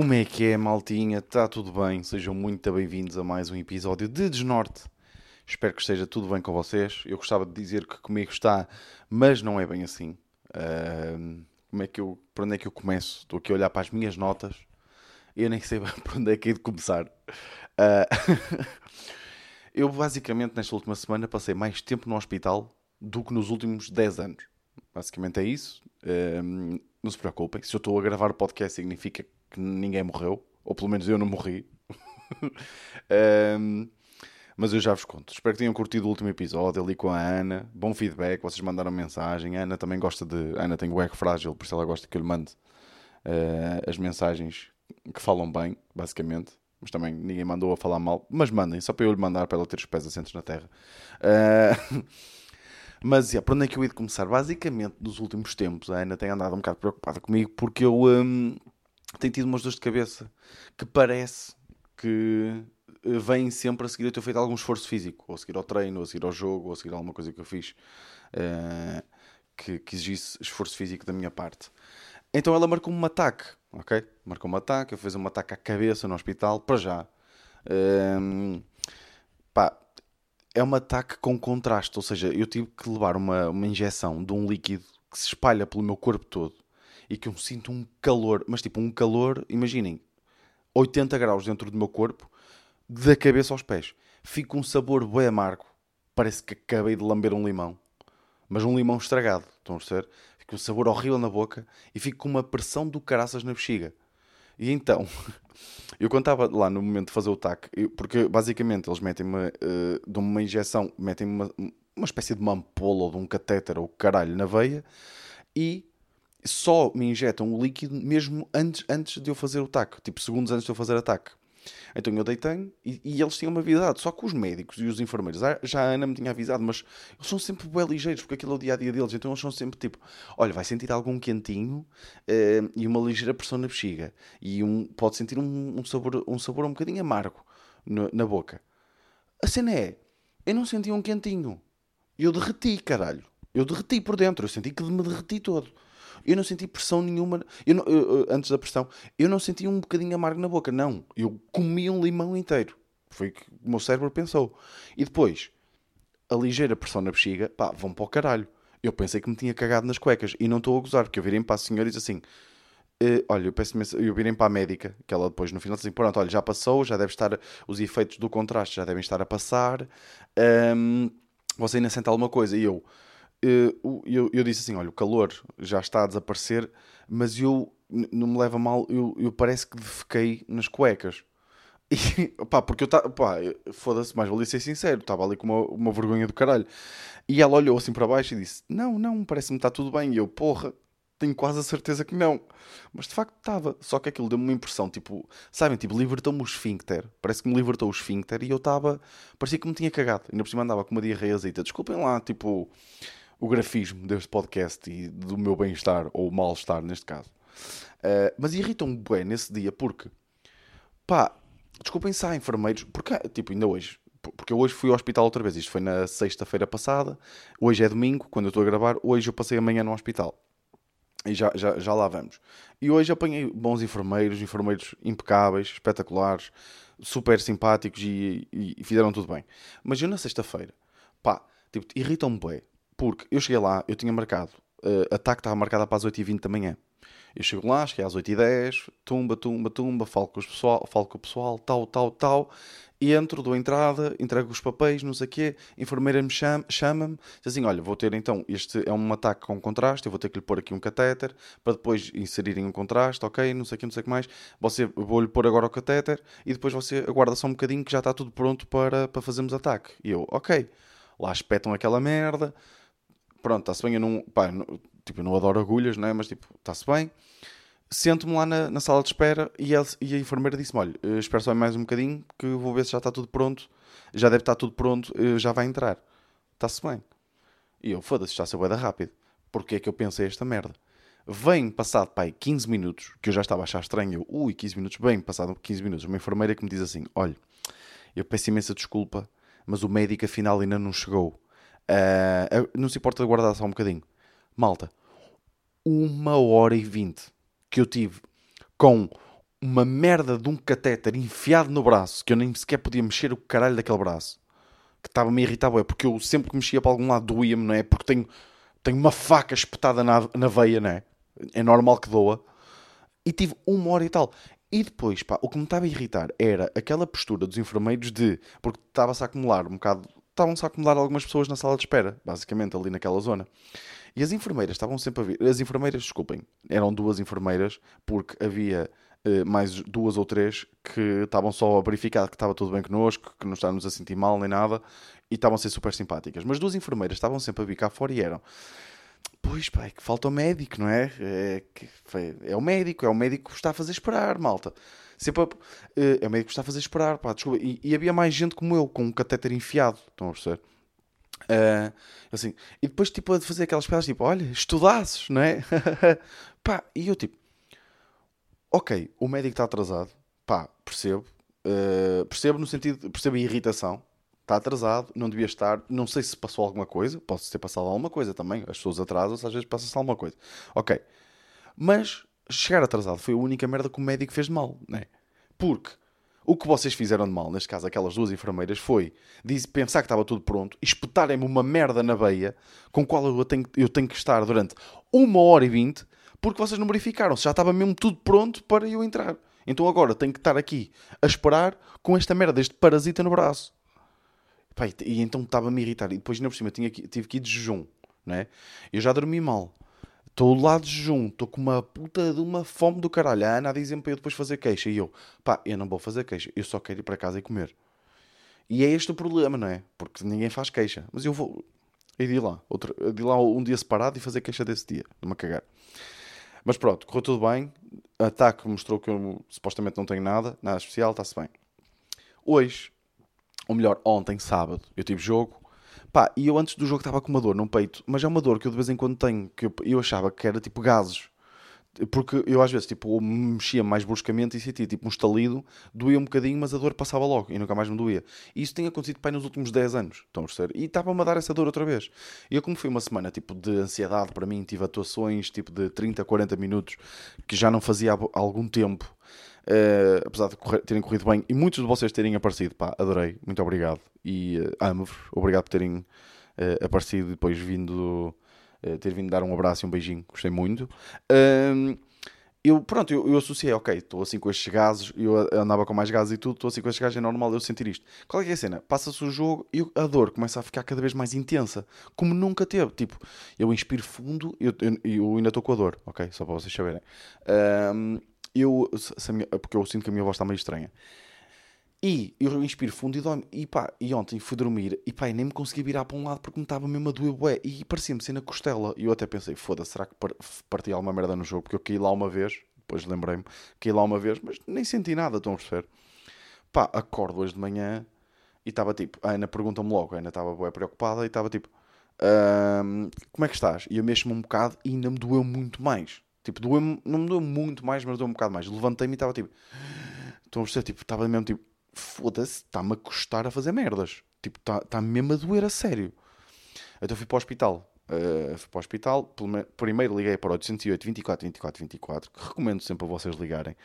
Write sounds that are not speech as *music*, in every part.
Como é que é, maltinha? Está tudo bem? Sejam muito bem-vindos a mais um episódio de Desnorte. Espero que esteja tudo bem com vocês. Eu gostava de dizer que comigo está, mas não é bem assim. Uh, como é que eu, por onde é que eu começo? Estou aqui a olhar para as minhas notas. Eu nem sei *laughs* por onde é que hei de começar. Uh, *laughs* eu, basicamente, nesta última semana, passei mais tempo no hospital do que nos últimos 10 anos. Basicamente é isso. Uh, não se preocupem. Se eu estou a gravar o podcast, significa que ninguém morreu, ou pelo menos eu não morri. *laughs* um, mas eu já vos conto. Espero que tenham curtido o último episódio ali com a Ana. Bom feedback, vocês mandaram mensagem. A Ana também gosta de. A Ana tem o eco frágil, por isso ela gosta que eu lhe mande uh, as mensagens que falam bem, basicamente. Mas também ninguém mandou a falar mal. Mas mandem, só para eu lhe mandar para ela ter os pés assentos na terra. Uh, *laughs* mas, yeah, para onde é que eu ia começar? Basicamente, nos últimos tempos, a Ana tem andado um bocado preocupada comigo porque eu. Um, tenho tido umas dores de cabeça que parece que eh, vêm sempre a seguir eu ter feito algum esforço físico, ou a seguir ao treino, ou a seguir ao jogo, ou a seguir a alguma coisa que eu fiz uh, que, que exigisse esforço físico da minha parte. Então ela marcou um ataque, ok? Marcou um ataque, eu fiz um ataque à cabeça no hospital, para já. Um, pá, é um ataque com contraste, ou seja, eu tive que levar uma, uma injeção de um líquido que se espalha pelo meu corpo todo e que eu sinto um calor, mas tipo um calor, imaginem, 80 graus dentro do meu corpo, da cabeça aos pés. Fica um sabor bem amargo. Parece que acabei de lamber um limão. Mas um limão estragado, estão a perceber? Fica um sabor horrível na boca e fico com uma pressão do caraças na bexiga. E então, *laughs* eu estava lá no momento de fazer o TAC, porque basicamente eles metem-me, uh, dão uma injeção, metem-me uma, uma espécie de uma ampola ou de um catéter ou caralho na veia e só me injetam o líquido mesmo antes, antes de eu fazer o TAC, tipo segundos antes de eu fazer o TAC. Então eu deitei e, e, eles tinham-me avisado. Só que os médicos e os enfermeiros, já a Ana me tinha avisado, mas eles são sempre bem ligeiros, porque aquilo é o dia a dia deles. Então eles são sempre tipo: olha, vai sentir algum quentinho uh, e uma ligeira pressão na bexiga. E um, pode sentir um, um, sabor, um sabor um bocadinho amargo no, na boca. A cena é: eu não senti um quentinho. Eu derreti, caralho. Eu derreti por dentro. Eu senti que me derreti todo. Eu não senti pressão nenhuma. Eu não, eu, antes da pressão, eu não senti um bocadinho amargo na boca. Não. Eu comi um limão inteiro. Foi o que o meu cérebro pensou. E depois, a ligeira pressão na bexiga, pá, vão para o caralho. Eu pensei que me tinha cagado nas cuecas. E não estou a gozar, porque eu virei para a senhora e disse assim: Uh, olha, eu, peço eu virei para a médica, que ela depois no final disse assim, pronto, olha, já passou, já deve estar, os efeitos do contraste já devem estar a passar, um, você ainda sente alguma coisa? E eu, eu, eu disse assim, olha, o calor já está a desaparecer, mas eu, não me leva mal, eu, eu parece que defequei nas cuecas. *laughs* E, pá, porque eu estava, pá, foda-se, mais valia ser sincero, estava ali com uma, uma vergonha do caralho. E ela olhou assim para baixo e disse: Não, não, parece-me que está tudo bem. E eu, porra, tenho quase a certeza que não. Mas de facto estava. Só que aquilo deu-me uma impressão, tipo, sabem, tipo, libertou-me o esfíncter. Parece que me libertou o esfíncter e eu estava, parecia que me tinha cagado. Ainda por cima andava com uma diarreiazita. Desculpem lá, tipo, o grafismo deste podcast e do meu bem-estar, ou mal-estar neste caso. Uh, mas irritam-me bem nesse dia porque, pá, desculpem se há enfermeiros, porque, tipo, ainda hoje, porque eu hoje fui ao hospital outra vez, isto foi na sexta-feira passada, hoje é domingo, quando eu estou a gravar, hoje eu passei amanhã no hospital. E já, já, já lá vamos. E hoje apanhei bons enfermeiros, enfermeiros impecáveis, espetaculares, super simpáticos e, e, e fizeram tudo bem. Mas eu na sexta-feira, pá, tipo, irritam-me bem, porque eu cheguei lá, eu tinha marcado, uh, a TAC estava marcada para as 8h20 da manhã. Eu chego lá, cheguei às 8h10, tumba, tumba, tumba, falo com, os pessoal, falo com o pessoal, tal, tal, tal entro, dou entrada, entrego os papéis, não sei o quê, a enfermeira me chama-me, chama diz assim, olha, vou ter então, este é um ataque com contraste, eu vou ter que lhe pôr aqui um catéter, para depois inserirem um contraste, ok, não sei o que, não sei o que mais, você, vou-lhe pôr agora o catéter, e depois você aguarda só um bocadinho que já está tudo pronto para, para fazermos ataque. E eu, ok, lá espetam aquela merda, pronto, está-se bem, eu não, pá, não, tipo, eu não adoro agulhas, não é, mas tipo, está-se bem, sento-me lá na, na, sala de espera e, ele, e a enfermeira disse-me: Olha, eh, espero só mais um bocadinho que vou ver se já está tudo pronto. Já deve estar tudo pronto, eh, já vai entrar. Está-se bem. E eu, foda-se, está a boeda rápido. Porquê é que eu pensei esta merda? Vem passado, pai, 15 minutos, que eu já estava a achar estranho. Eu, ui, 15 minutos, bem, passado 15 minutos. Uma enfermeira que me diz assim: Olha, eu peço imensa desculpa, mas o médico afinal ainda não chegou. Uh, não se importa de guardar só um bocadinho. Malta, uma hora e vinte que eu tive com uma merda de um catéter enfiado no braço, que eu nem sequer podia mexer o caralho daquele braço. Que estava-me a irritar, é porque eu sempre que mexia para algum lado doía-me, não é? Porque tenho, tenho uma faca espetada na, na veia, não é? É normal que doa. E tive uma hora e tal. E depois, pá, o que me estava a irritar era aquela postura dos enfermeiros de. Porque estava-se a acumular um bocado. Estavam-se a acumular algumas pessoas na sala de espera, basicamente, ali naquela zona. E as enfermeiras estavam sempre a vir. As enfermeiras, desculpem, eram duas enfermeiras, porque havia uh, mais duas ou três que estavam só a verificar que estava tudo bem connosco, que não estávamos a sentir mal nem nada, e estavam a ser super simpáticas. Mas duas enfermeiras estavam sempre a vir cá fora e eram. Pois, pá, é que falta o médico, não é? É, é o médico, é o médico que está a fazer esperar, malta. Sempre a, o médico que está a fazer esperar, pá, desculpa. E, e havia mais gente como eu, com um catéter enfiado, estão a perceber? Uh, assim, e depois, tipo, a fazer aquelas piadas, tipo, olha, estudasses, não é? *laughs* pá, e eu, tipo, ok, o médico está atrasado, pá, percebo, uh, percebo no sentido, percebo a irritação, está atrasado, não devia estar, não sei se passou alguma coisa, pode ter passado alguma coisa também, as pessoas atrasam-se, às vezes passa-se alguma coisa, ok, mas chegar atrasado foi a única merda que o médico fez de mal, né? Porque o que vocês fizeram de mal, neste caso aquelas duas enfermeiras, foi pensar que estava tudo pronto, espetarem-me uma merda na veia com qual eu tenho, eu tenho que estar durante uma hora e vinte, porque vocês não verificaram, já estava mesmo tudo pronto para eu entrar. Então agora tenho que estar aqui a esperar com esta merda, este parasita no braço. Pai, e então estava-me irritar. E depois, ainda por cima, tinha, tive que ir de jejum, né? Eu já dormi mal. Estou lá de jejum, estou com uma puta de uma fome do caralho. A Ana dizem para eu depois fazer queixa. E eu, pá, eu não vou fazer queixa, eu só quero ir para casa e comer. E é este o problema, não é? Porque ninguém faz queixa. Mas eu vou ir de lá, outro, de lá um dia separado e fazer queixa desse dia. Me cagar. Mas pronto, correu tudo bem. Ataque mostrou que eu supostamente não tenho nada, nada especial, está-se bem. Hoje, ou melhor, ontem, sábado, eu tive jogo Pá, e eu antes do jogo estava com uma dor no peito, mas é uma dor que eu de vez em quando tenho, que eu, eu achava que era tipo gases. Porque eu às vezes tipo, mexia mais bruscamente e sentia tipo um estalido, doía um bocadinho, mas a dor passava logo e nunca mais me doía. E isso tem acontecido pai, nos últimos 10 anos, estão a perceber? E estava-me a dar essa dor outra vez. E eu, como foi uma semana tipo de ansiedade para mim, tive atuações tipo de 30, 40 minutos que já não fazia há algum tempo. Uh, apesar de correr, terem corrido bem e muitos de vocês terem aparecido, pá, adorei, muito obrigado e uh, amo-vos, obrigado por terem uh, aparecido e depois vindo, uh, ter vindo dar um abraço e um beijinho, gostei muito. Eu, pronto, eu, eu associei, ok, estou assim com estes gases, eu andava com mais gases e tudo, estou assim com estes gases, é normal eu sentir isto. Qual é que é a cena? Passa-se o jogo e a dor começa a ficar cada vez mais intensa, como nunca teve. Tipo, eu inspiro fundo e eu, eu, eu, ainda estou com a dor, ok? Só para vocês saberem. Um, eu, minha, porque eu sinto que a minha voz está meio estranha. E eu inspiro fundo e dói e e ontem fui dormir e pá, nem me consegui virar para um lado porque me estava mesmo a doer bué e parecia-me ser na costela. E eu até pensei, foda-se, será que parti alguma merda no jogo? Porque eu caí lá uma vez, depois lembrei-me, caí lá uma vez, mas nem senti nada, estão a perceber? Pá, acordo hoje de manhã e estava tipo, a Ana pergunta-me logo, a Ana estava bué preocupada e estava tipo, como é que estás? E eu mexo-me um bocado e ainda me doeu muito mais. Tipo, doeu não me doeu muito mais, mas doeu um bocado mais. Levantei-me e estava tipo, estão a perceber? Tipo, estava mesmo tipo foda-se, está-me a custar a fazer merdas. Tipo, está tá mesmo a doer a sério. Então fui para o hospital. Uh, fui para o hospital. Primeiro liguei para o 808 24 24 24, que recomendo sempre a vocês ligarem.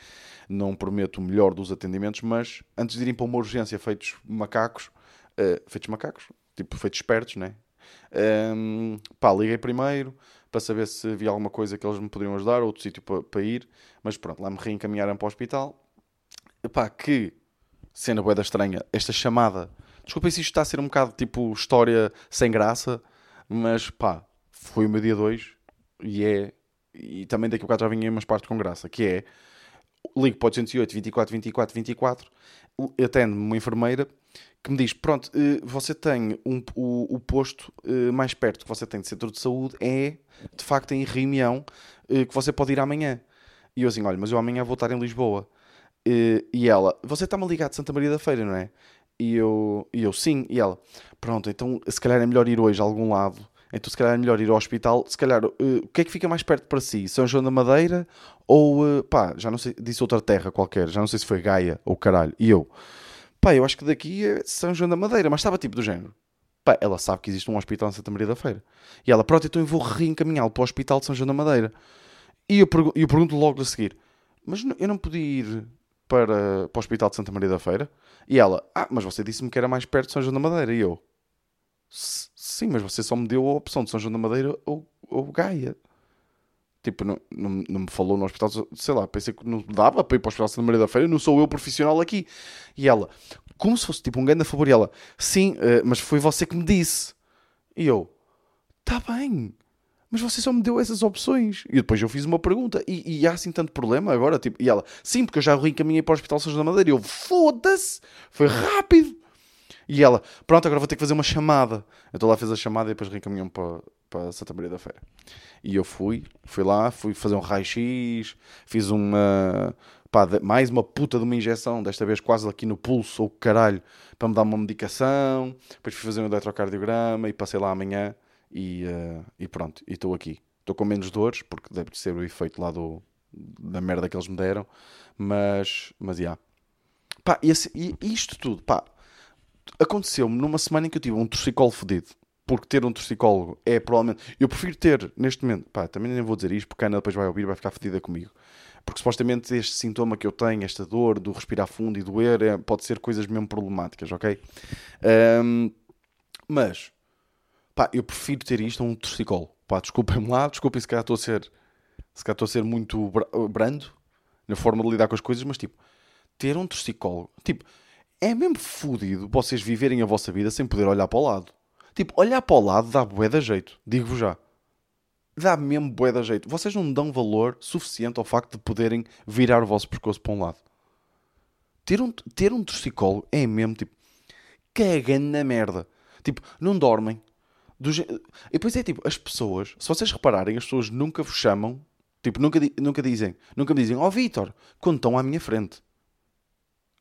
Não prometo o melhor dos atendimentos, mas antes de irem para uma urgência feitos macacos, uh, feitos macacos, tipo feitos espertos, né? Um, pá, liguei primeiro para saber se havia alguma coisa que eles me poderiam ajudar, outro sítio para, para ir, mas pronto, lá me reencaminharam para o hospital. Pá, que cena boeda estranha, esta chamada. Desculpem se isto está a ser um bocado tipo história sem graça, mas pá, foi o meu dia 2 e é. E também daqui a bocado já vinha umas partes com graça, que é. Ligo para o 808 24 24 24, atende-me uma enfermeira que me diz: Pronto, eh, você tem um, o, o posto eh, mais perto que você tem de centro de saúde é de facto em reunião eh, que você pode ir amanhã. E eu assim: Olha, mas eu amanhã vou estar em Lisboa. E, ela, você está-me ligado de Santa Maria da Feira, não é? E eu, e eu, sim. E ela, pronto, então se calhar é melhor ir hoje a algum lado. Então se calhar é melhor ir ao hospital. Se calhar, o que é que fica mais perto para si? São João da Madeira ou, pá, já não sei, disse outra terra qualquer. Já não sei se foi Gaia ou caralho. E eu, pá, eu acho que daqui é São João da Madeira. Mas estava tipo do género. Pá, ela sabe que existe um hospital em Santa Maria da Feira. E ela, pronto, então eu vou reencaminhá-lo para o hospital de São João da Madeira. E eu, pergu eu pergunto logo a seguir, mas eu não podia ir para, para o Hospital de Santa Maria da Feira? E ela, ah, mas você disse-me que era mais perto de São João da Madeira. E eu, sim, mas você só me deu a opção de São João da Madeira ou, ou Gaia. Tipo, não, não, não me falou no hospital, sei lá, pensei que não dava para ir para o Hospital Santa Maria da Feira, não sou eu profissional aqui. E ela, como se fosse tipo um grande favor, e ela, sim, uh, mas foi você que me disse. E eu, tá bem, mas você só me deu essas opções. E depois eu fiz uma pergunta, e, e há assim tanto problema agora? Tipo, e ela, sim, porque eu já reencaminhei para o Hospital São João da Madeira. E eu, foda-se, foi rápido. E ela, pronto, agora vou ter que fazer uma chamada. Então lá fez a chamada e depois reencaminhou para, para Santa Maria da Feira. E eu fui, fui lá, fui fazer um raio-x, fiz uma, pá, mais uma puta de uma injeção, desta vez quase aqui no pulso, ou caralho, para me dar uma medicação. Depois fui fazer um eletrocardiograma e passei lá amanhã e, uh, e pronto, e estou aqui. Estou com menos dores, porque deve ser o efeito lá do, da merda que eles me deram, mas, mas, já. Yeah. Pá, isto tudo, pá, aconteceu-me numa semana em que eu tive um torcicolo fedido. Porque ter um torcicólogo é provavelmente. Eu prefiro ter neste momento. Pá, também nem vou dizer isto porque a Ana depois vai ouvir vai ficar fedida comigo. Porque supostamente este sintoma que eu tenho, esta dor do respirar fundo e doer, é, pode ser coisas mesmo problemáticas, ok? Um, mas, pá, eu prefiro ter isto a um torcicolo. Pá, desculpem-me lá, desculpem se calhar estou a ser. Se calhar estou a ser muito brando na forma de lidar com as coisas, mas tipo, ter um torcicólogo, tipo, é mesmo fodido vocês viverem a vossa vida sem poder olhar para o lado. Tipo, olhar para o lado dá bué da jeito, digo-vos já. Dá mesmo bué da jeito. Vocês não dão valor suficiente ao facto de poderem virar o vosso pescoço para um lado. Ter um, ter um torcicolo é mesmo, tipo, cagando na merda. Tipo, não dormem. Do... E depois é tipo, as pessoas, se vocês repararem, as pessoas nunca vos chamam, tipo, nunca, nunca dizem, nunca me dizem, ó oh, Vitor, quando estão à minha frente.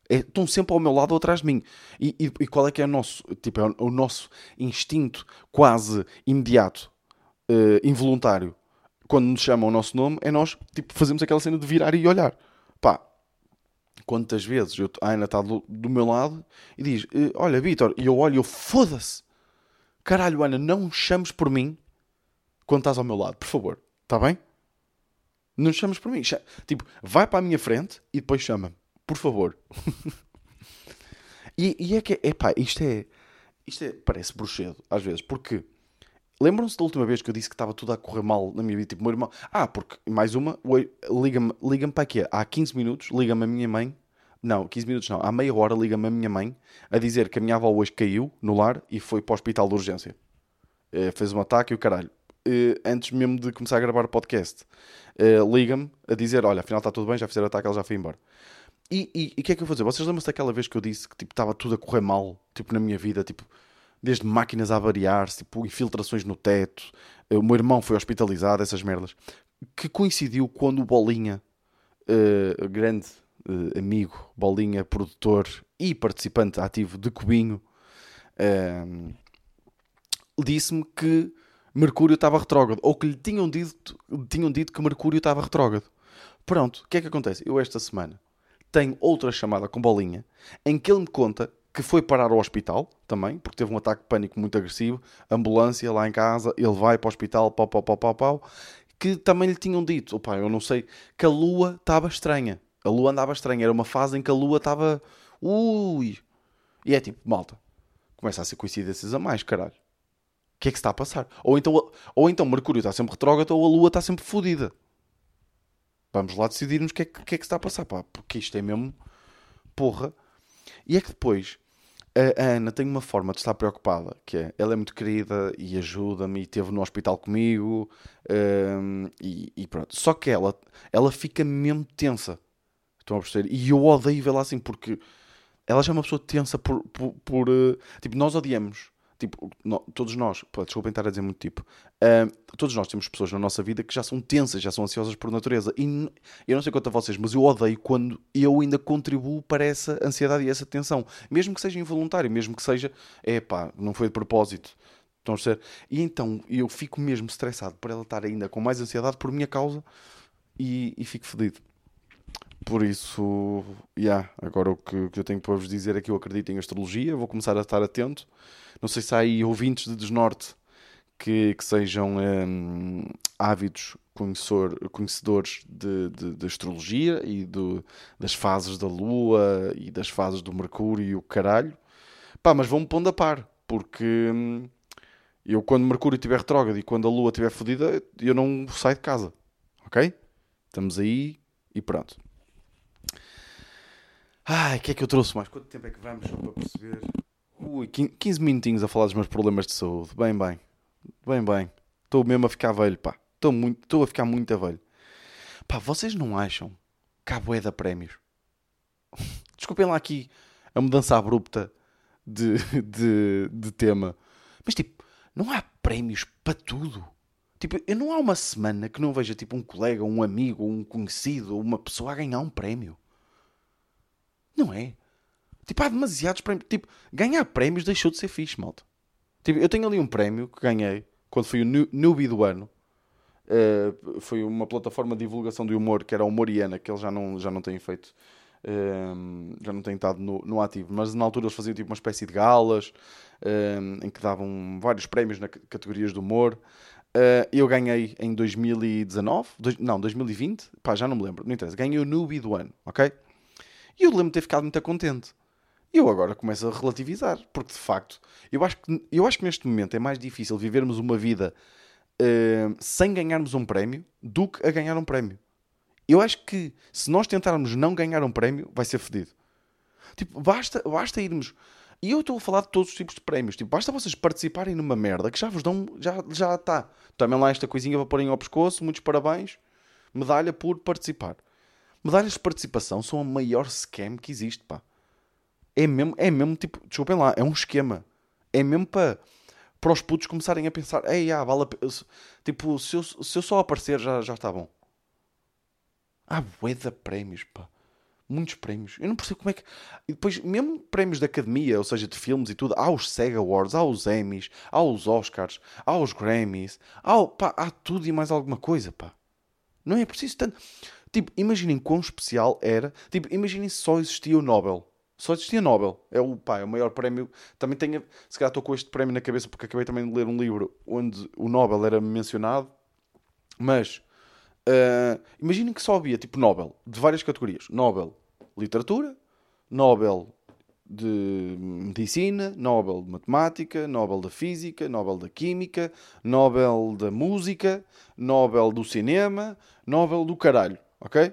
É, estão sempre ao meu lado ou atrás de mim. E, e, e, qual é que é o nosso, tipo, é o, o nosso instinto quase imediato, uh, involuntário, quando nos chamam o nosso nome, é nós, tipo, fazemos aquela cena de virar e olhar. Pá, quantas vezes eu, a Ana está do, do meu lado e diz, eh, olha, Vitor, e eu olho e eu, foda-se. Caralho, Ana, não chames por mim quando estás ao meu lado, por favor. Está bem? Não chames por mim. Tipo, vai para a minha frente e depois chama-me por favor. *laughs* e, e, é que, epá, isto é, isto é, parece bruxedo, às vezes, porque lembram-se da última vez que eu disse que estava tudo a correr mal na minha vida, tipo, meu irmão, ah, porque, mais uma, liga-me, liga-me para aqui, há 15 minutos, liga-me a minha mãe, não, 15 minutos não, há meia hora liga-me a minha mãe a dizer que a minha avó hoje caiu no lar e foi para o hospital de urgência. Uh, fez um ataque e o caralho. Uh, antes mesmo de começar a gravar o podcast, uh, liga-me a dizer: Olha, afinal está tudo bem, já fizeram ataque, ela já foi embora. E o que é que eu vou dizer? Vocês lembram-se daquela vez que eu disse que tipo, estava tudo a correr mal, tipo, na minha vida, tipo, desde máquinas a variar-se, tipo, infiltrações no teto, eh, o meu irmão foi hospitalizado, essas merdas, que coincidiu quando o Bolinha, uh, grande uh, amigo, Bolinha, produtor e participante ativo de Cubinho, uh, disse-me que Mercúrio estava retrógrado, ou que lhe tinham dito, tinham dito que Mercúrio estava retrógrado. Pronto, o que é que acontece? Eu esta semana tenho outra chamada com bolinha em que ele me conta que foi parar ao hospital também, porque teve um ataque de pânico muito agressivo, ambulância lá em casa, ele vai para o hospital, pau, pau, pau, pau, pau, que também lhe tinham dito, opa, eu não sei, que a lua estava estranha. A lua andava estranha, era uma fase em que a lua estava, ui. E é tipo, malta, começa a ser coincidências a mais, caralho. O que é que se está a passar? Ou então, ou então Mercúrio está sempre retrógrado ou a lua está sempre fodida. Vamos lá decidirmos o que, é, que é que está a passar, pá, porque isto é mesmo porra. E é que depois a Ana tem uma forma de estar preocupada, que é, ela é muito querida e ajuda-me e esteve no hospital comigo um, e, e, pronto. Só que ela, ela fica mesmo tensa. Estão a perceber? E eu odeio vê-la assim porque ela já é uma pessoa tensa por, por, por uh, tipo, nós odiamos tipo, no, todos nós, pô, desculpem estar a dizer muito tipo, uh, todos nós temos pessoas na nossa vida que já são tensas, já são ansiosas por natureza. E eu não sei quanto a vocês, mas eu odeio quando eu ainda contribuo para essa ansiedade e essa tensão, mesmo que seja involuntário, mesmo que seja, é pá, não foi de propósito. Estão a ser? E então eu fico mesmo estressado por ela estar ainda com mais ansiedade por minha causa e, e fico fedido. Por isso, yeah, agora o que, que eu tenho para vos dizer é que eu acredito em astrologia, vou começar a estar atento. Não sei se há aí ouvintes de Desnorte que, que sejam um, ávidos conhecedor, conhecedores de, de, de astrologia e do, das fases da Lua e das fases do Mercúrio e o caralho. Pá, mas vão-me pondo a par, porque hum, eu quando Mercúrio estiver retrógrado e quando a Lua estiver fodida, eu não saio de casa. Ok? Estamos aí e pronto. Ai, o que é que eu trouxe mais? Quanto tempo é que vamos para perceber? Ui, 15 minutinhos a falar dos meus problemas de saúde. Bem, bem. Bem, bem. Estou mesmo a ficar velho, pá. Estou muito, estou a ficar muito a velho. Pá, vocês não acham que há bué de prémios? *laughs* Desculpem lá aqui a mudança abrupta de, *laughs* de, de tema. Mas tipo, não há prémios para tudo. Tipo, eu não há uma semana que não veja tipo um colega, um amigo, um conhecido, uma pessoa a ganhar um prémio. Não é? Tipo, há demasiados prémios. Tipo, ganhar prémios deixou de ser fixe, malta. Tipo, eu tenho ali um prémio que ganhei quando fui o newbie do ano. Uh, foi uma plataforma de divulgação de humor que era Humoriana, que eles já não, já não têm feito. Uh, já não têm estado no, no, ativo, mas na altura eles faziam tipo uma espécie de galas uh, em que davam vários prémios na categorias de humor. eu ganhei em 2019, dois, não, 2020, pá, já não me lembro, não interessa. Ganhei o newbie do ano, ok? E eu lembro de ter ficado muito contente. Eu agora começo a relativizar, porque de facto, eu acho que, eu acho que neste momento é mais difícil vivermos uma vida uh, sem ganharmos um prémio do que a ganhar um prémio. Eu acho que se nós tentarmos não ganhar um prémio, vai ser fedido. Tipo, basta, basta irmos. E eu estou a falar de todos os tipos de prémios. Tipo, basta vocês participarem numa merda que já vos dão. Já, já está. Também lá esta coisinha para porem ao pescoço. Muitos parabéns. Medalha por participar. Medalhas de participação são a maior scam que existe, pá. É mesmo, é mesmo tipo, desculpem lá, é um esquema. É mesmo para para os putos começarem a pensar, ei, ah, vale a pena. Tipo, se eu, se eu só aparecer já, já está bom. Há bué de prémios, pá. Muitos prémios. Eu não percebo como é que. E depois, mesmo prémios da academia, ou seja, de filmes e tudo, há os SEGA Awards, há os Emmys, há os Oscars, há os Grammys, há, pá, há tudo e mais alguma coisa, pá. Não é preciso tanto. Tipo, imaginem quão especial era. Tipo, imaginem se só existia o Nobel. Só existia Nobel. É o, pá, é o maior prémio. Também tenho. Se calhar estou com este prémio na cabeça porque acabei também de ler um livro onde o Nobel era mencionado. Mas. Uh, imaginem que só havia tipo Nobel de várias categorias: Nobel Literatura, Nobel de Medicina, Nobel de Matemática, Nobel da Física, Nobel da Química, Nobel da Música, Nobel do Cinema, Nobel do Caralho ok?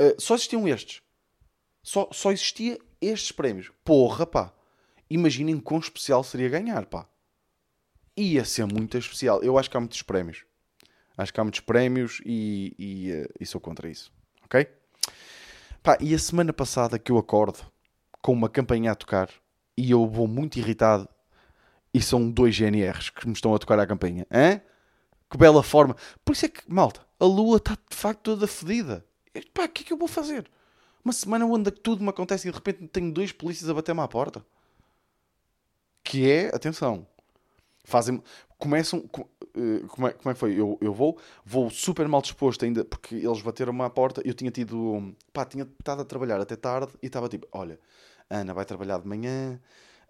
Uh, só existiam estes. Só, só existia estes prémios. Porra, pá. Imaginem quão especial seria ganhar, pá. Ia ser muito especial. Eu acho que há muitos prémios. Acho que há muitos prémios e, e, uh, e sou contra isso, ok? Pá, e a semana passada que eu acordo com uma campanha a tocar e eu vou muito irritado e são dois GNRs que me estão a tocar a campanha. Hã? Que bela forma. Por isso é que, malta, a lua está de facto toda fedida. Pá, o que é que eu vou fazer? Uma semana onde tudo me acontece e de repente tenho dois polícias a bater-me à porta. Que é, atenção, fazem começam eh, como é, como é que foi eu, eu vou vou super mal disposto ainda porque eles bateram-me à porta eu tinha tido pá tinha estado a trabalhar até tarde e estava tipo olha Ana vai trabalhar de manhã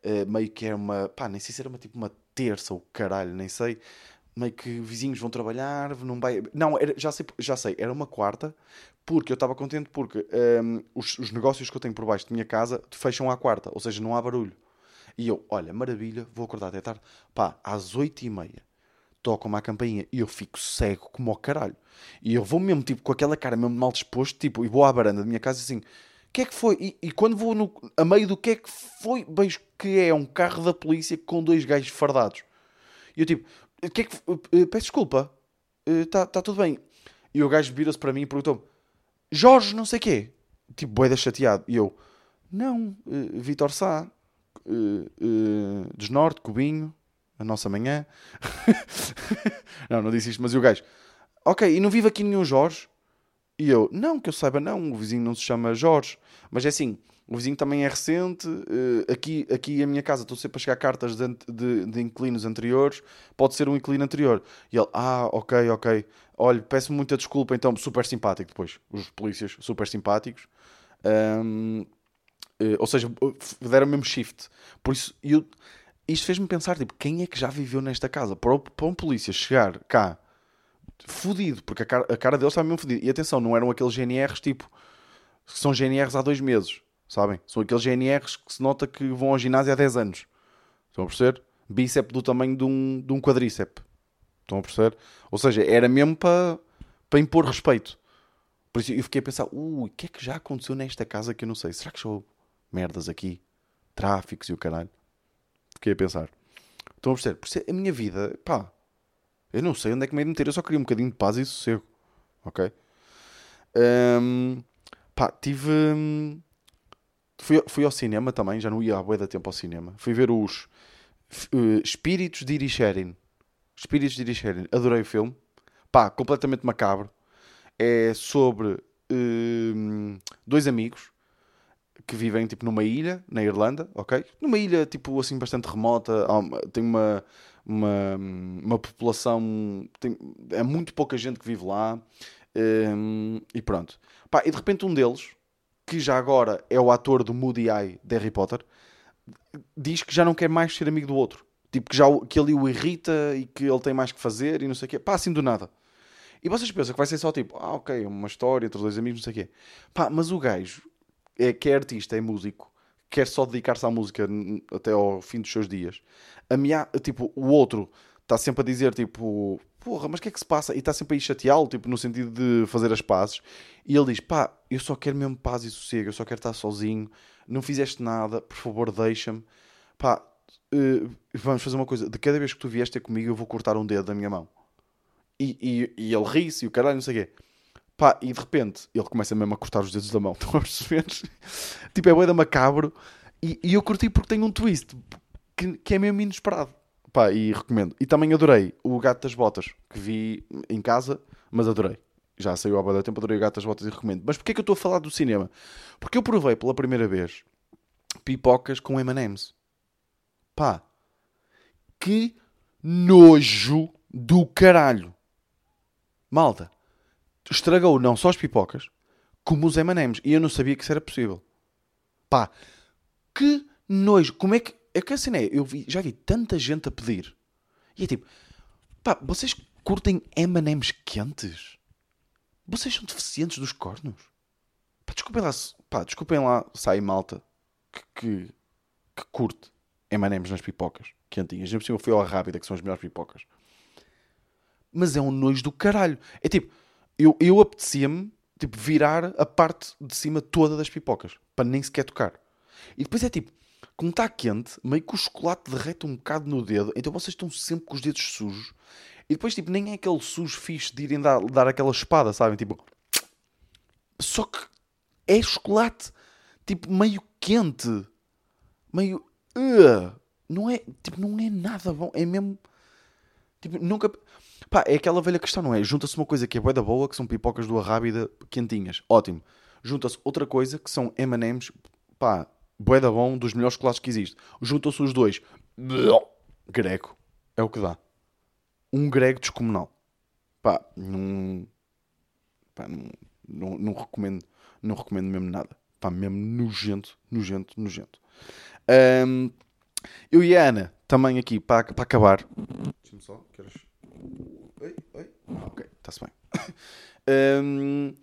uh, meio que era uma pá nem sei se era uma tipo uma terça ou caralho nem sei meio que vizinhos vão trabalhar, não vai. Não, era, já, sei, já sei, era uma quarta, porque eu estava contente porque um, os, os, negócios que eu tenho por baixo da minha casa fecham à quarta, ou seja, não há barulho. E eu, olha, maravilha, vou acordar até tarde. Pá, às oito e meia tocam-me a campainha e eu fico cego como ao caralho. E eu vou mesmo, tipo, com aquela cara mesmo mal disposto, tipo, e vou à varanda da minha casa assim, o que é que foi? E, e, quando vou no, a meio do que é que foi, vejo que é um carro da polícia com dois gajos fardados. E eu tipo, que é que, uh, peço desculpa, está uh, tá tudo bem. E o gajo vira-se para mim e perguntou-me: Jorge, não sei quê. Tipo, boeda chateado. E eu: Não, uh, Vitor Sá, uh, Desnorte, Cubinho, a nossa manhã. *laughs* não, não disse isto, mas e o gajo: Ok, e não vive aqui nenhum Jorge? E eu: Não, que eu saiba, não, o vizinho não se chama Jorge. Mas é assim, o vizinho também é recente. Uh, aqui, aqui a minha casa estou sempre a chegar cartas de, de, de, inquilinos anteriores. Pode ser um inquilino anterior. E ele, ah, ok, ok. Olha, peço muita desculpa. Então, super simpático depois. Os polícias, super simpáticos. Um, uh, eh, ou seja, deram mesmo shift. Por isso, eu, isto fez-me pensar, tipo, quem é que já viveu nesta casa? Para, para um polícia chegar cá fudido, porque a cara, a cara deles estava mesmo fodida. E atenção, não eram aqueles GNRs tipo, que são GNRs há dois meses, sabem? São aqueles GNRs que se nota que vão ao ginásio há 10 anos. Estão a perceber? Bíceps do tamanho de um, de um quadríceps. Estão a perceber? Ou seja, era mesmo para para impor respeito. Por isso eu fiquei a pensar, ui, o que é que já aconteceu nesta casa que eu não sei? Será que sou merdas aqui? Tráficos e o caralho? Fiquei a pensar. Estão a perceber? Por isso a minha vida, pá, eu não sei onde é que me ia meter, eu só queria um bocadinho de paz e sossego. Ok? Um, pá, tive. Um, fui, fui ao cinema também, já não ia há boa da tempo ao cinema. Fui ver os uh, Espíritos de Irisherin. Espíritos de Irisherin. Adorei o filme. Pá, completamente macabro. É sobre uh, dois amigos que vivem tipo numa ilha na Irlanda, ok? Numa ilha tipo assim bastante remota, tem uma uma, uma população tem, é muito pouca gente que vive lá um, e pronto. Pá, e de repente um deles que já agora é o ator do Moody Eye de Harry Potter diz que já não quer mais ser amigo do outro. Tipo, que, já, que ele o irrita e que ele tem mais que fazer e não sei o quê. Pá, assim do nada. E vocês pensam que vai ser só tipo, ah, ok, uma história entre dois amigos, não sei o quê. Pá, mas o gajo, é, que é artista, é músico, quer só dedicar-se à música até ao fim dos seus dias. A minha, tipo, o outro está sempre a dizer, tipo, porra, mas o que é que se passa? E está sempre a ir chateá-lo, tipo, no sentido de fazer as pazes. E ele diz, pá, eu só quero mesmo paz e sossego, eu só quero estar sozinho, não fizeste nada, por favor, deixa-me. Pá, uh, vamos fazer uma coisa, de cada vez que tu vieste ter comigo, eu vou cortar um dedo da minha mão. E, e, e ele ri-se e o caralho, não sei o quê. Pá, e de repente ele começa mesmo a cortar os dedos da mão. *laughs* Estão a perceber? tipo, é boeda macabro. E, e, eu curti porque tem um twist que, que é mesmo inesperado. Pá, e recomendo. E também adorei o Gato das Botas, que vi em casa, mas adorei. Já saiu há boa tempo, adorei o Gato das Botas e recomendo. Mas porquê é que eu estou a falar do cinema? Porque eu provei pela primeira vez pipocas com M&M's. Pá, que nojo do caralho. Malta, estragou não só as pipocas, como os M&M's. E eu não sabia que isso era possível. Pá, que nojo. Como é que... É que assim é, eu vi, já vi tanta gente a pedir. E é tipo, pá, vocês curtem M&M's quentes? Vocês são deficientes dos cornos? Pá, desculpem lá, pá, desculpem lá, sai malta que, que, que curte M&M's nas pipocas quentinhas. Eu, fui ao Rápida, que são as melhores pipocas mas é um nojo do caralho. É tipo, eu, eu apetecia-me tipo, virar a parte de cima toda das pipocas, para nem sequer tocar. E depois é tipo, como está quente, meio que o chocolate derrete um bocado no dedo, então vocês estão sempre com os dedos sujos. E depois, tipo, nem é aquele sujo fixe de irem dar, dar aquela espada, sabem? Tipo, só que é chocolate, tipo, meio quente, meio. Uh, não é, tipo, não é nada bom, é mesmo. Tipo, nunca. Pá, é aquela velha questão, não é? Junta-se uma coisa que é bué da boa, que são pipocas do Arrábida quentinhas. Ótimo. Junta-se outra coisa, que são M&M's, pá, bué da bom, dos melhores chocolates que existe. Juntam-se os dois. Grego. É o que dá. Um grego descomunal. Pá, não... Pá, não, não, não recomendo. Não recomendo mesmo nada. Pá, mesmo nojento, nojento, nojento. Um, eu e a Ana, também aqui, para, para acabar. Deixa-me só, queres... Oi, oi. Ah, ok, está-se bem. *coughs* um,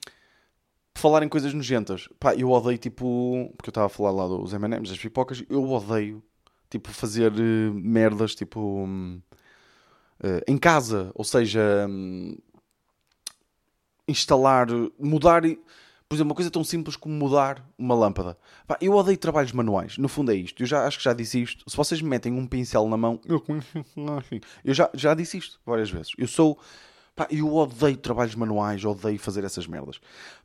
falar em coisas nojentas. Pá, eu odeio tipo. Porque eu estava a falar lá dos MMs, das pipocas. Eu odeio tipo fazer uh, merdas tipo. Um, uh, em casa. Ou seja. Um, instalar. Mudar. Por exemplo, uma coisa tão simples como mudar uma lâmpada. Pá, eu odeio trabalhos manuais. No fundo é isto. Eu já acho que já disse isto. Se vocês me metem um pincel na mão, eu, eu já, já disse isto várias vezes. Eu sou. Pá, eu odeio trabalhos manuais, odeio fazer essas merdas.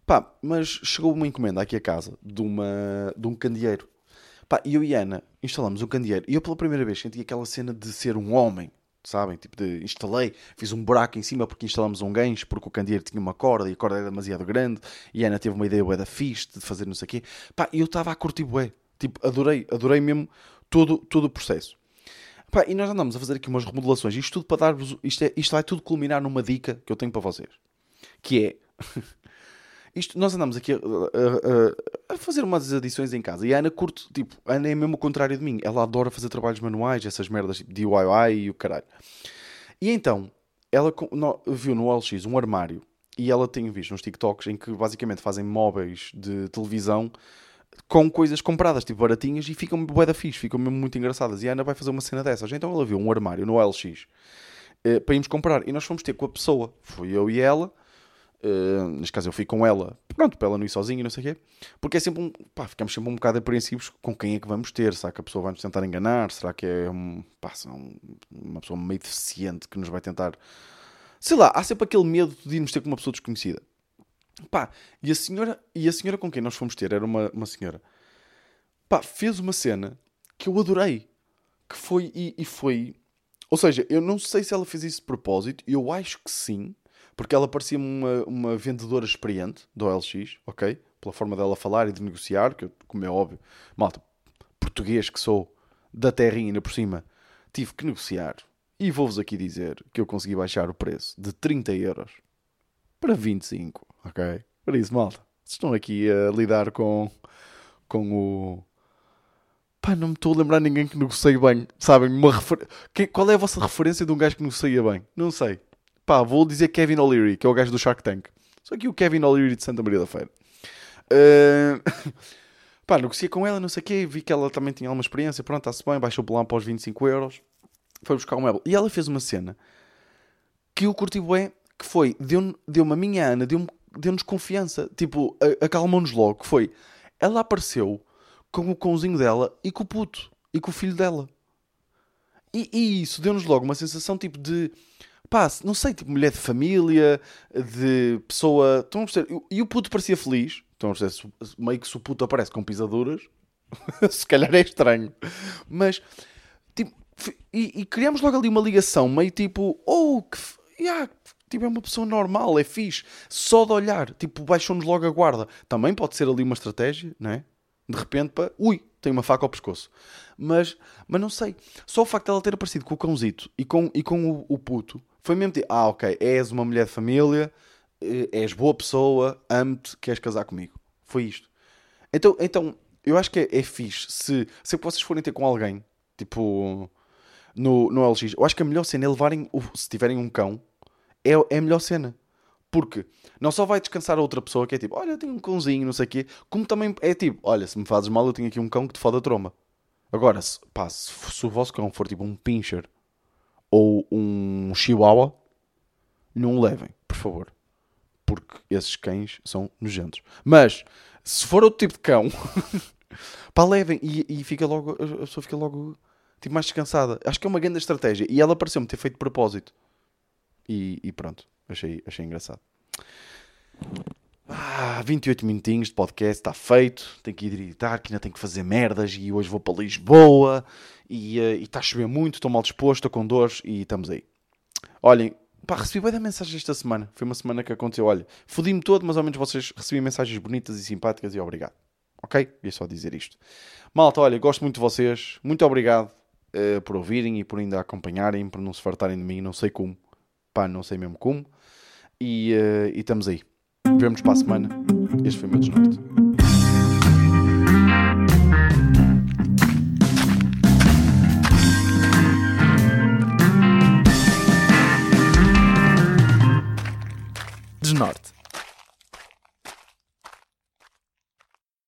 Pá, mas chegou uma encomenda aqui a casa de, uma, de um candeeiro. Pá, eu e Ana instalamos um candeeiro. E eu pela primeira vez senti aquela cena de ser um homem sabem? Tipo, de, instalei, fiz um buraco em cima porque instalamos um gancho, porque o candeeiro tinha uma corda e a corda era demasiado grande, e a Ana teve uma ideia bué da fixe de fazer não sei o quê. Pá, eu estava a curtir bué. Tipo, adorei, adorei mesmo todo, todo o processo. Pá, e nós andamos a fazer aqui umas remodelações, isto tudo para dar-vos, isto, é, isto vai tudo culminar numa dica que eu tenho para vocês, que é... *laughs* Isto, nós andamos aqui a, a, a, fazer umas adições em casa e a Ana curte, tipo, a Ana é mesmo o contrário de mim. Ela adora fazer trabalhos manuais, essas merdas tipo DIY e o caralho. E então, ela viu no OLX um armário e ela tem visto nos TikToks em que basicamente fazem móveis de televisão com coisas compradas, tipo baratinhas, e ficam bué da fixe, ficam mesmo muito engraçadas. E a Ana vai fazer uma cena dessas. Então ela viu um armário no OLX eh, para irmos comprar. E nós fomos ter com a pessoa. Fui eu e ela. Eh, neste caso eu fui com ela, pronto, para ela não ir sozinha não sei o quê. Porque é sempre um. Pá, ficamos sempre um bocado apreensivos com quem é que vamos ter. Será que a pessoa vai nos tentar enganar? Será que é um, pá, uma pessoa meio deficiente que nos vai tentar. Sei lá, há sempre aquele medo de irmos ter com uma pessoa desconhecida. Pá, e a senhora, e a senhora com quem nós fomos ter era uma, uma senhora. Pá, fez uma cena que eu adorei. Que foi, e, e foi. Ou seja, eu não sei se ela fez isso de propósito, eu acho que sim, porque ela parecia-me uma, uma vendedora experiente do OLX, ok? Pela forma dela falar e de negociar, que como é óbvio, malta, português que sou, da terrinha ainda por cima, tive que negociar. E vou-vos aqui dizer que eu consegui baixar o preço de 30 euros para 25, ok? Por isso, malta, estão aqui a lidar com, com o. Pá, não me estou a lembrar ninguém que negocie bem, sabem? Uma refer... Qual é a vossa referência de um gajo que negocia bem? Não sei. Pá, vou dizer Kevin O'Leary, que é o gajo do Shark Tank. Só que o Kevin O'Leary de Santa Maria da Feira. Uh... *laughs* Pá, negociei com ela, não sei o quê, vi que ela também tinha alguma experiência, pronto, está-se bem, baixou por lá para os 25 euros, foi buscar um mebel. E ela fez uma cena que eu curti bem, que foi, deu-me deu a minha Ana, deu-nos confiança, tipo, acalmou-nos logo, que foi, ela apareceu com o cãozinho dela e com o puto, e com o filho dela. E, e isso deu-nos logo uma sensação, tipo, de, pá, não sei, tipo, mulher de família, de pessoa, estão a perceber? E, o puto parecia feliz, estão a perceber? Meio que se o puto aparece com pisaduras, *laughs* se calhar é estranho, mas, tipo, e, e criamos logo ali uma ligação, meio tipo, oh, que, yeah, tipo, é uma pessoa normal, é fixe, só de olhar, tipo, baixou-nos logo a guarda. Também pode ser ali uma estratégia, não é? De repente, pá, ui, tem uma faca ao pescoço. Mas, mas não sei, só o facto de ela ter aparecido com o cãozito e com, e com o, o puto, foi mesmo tipo, ah, ok, és uma mulher de família, eh, és boa pessoa, amo-te, queres casar comigo. Foi isto. Então, então eu acho que é, é fixe se, se vocês forem ter com alguém, tipo, no, no LX, eu acho que a melhor cena é levarem, se tiverem um cão, é, é a melhor cena. Porque não só vai descansar a outra pessoa que é tipo, olha, tenho um cãozinho, não sei o quê, como também é tipo, olha, se me fazes mal, eu tenho aqui um cão que te foda a tromba. Agora, se, pá, se, se o vosso cão for tipo um pincher ou um chihuahua, não o levem, por favor. Porque esses cães são nojentos. Mas, se for outro tipo de cão, *laughs* pá, levem e, e fica logo, a pessoa fica logo tipo, mais descansada. Acho que é uma grande estratégia. E ela pareceu-me ter feito de propósito. E, e pronto, achei, achei engraçado. Ah, 28 minutinhos de podcast, está feito. Tenho que ir editar, que ainda tenho que fazer merdas. E hoje vou para Lisboa. E eh, e está a chover muito, estou mal disposto, estou com dores e estamos aí. Olhem, pá, recebi bem da mensagem esta semana. Foi uma semana que aconteceu. Olha, fodi-me todo, mas ao menos vocês recebi mensagens bonitas e simpáticas e obrigado. Ok? É só dizer isto. Malta, olha, gosto muito de vocês. Muito obrigado eh, por ouvirem e por ainda acompanharem, por não se fartarem de mim. Não sei como. Pá, não sei mesmo como. E, eh, e estamos aí. Vemo-nos para a semana. Este foi o meu desnorte.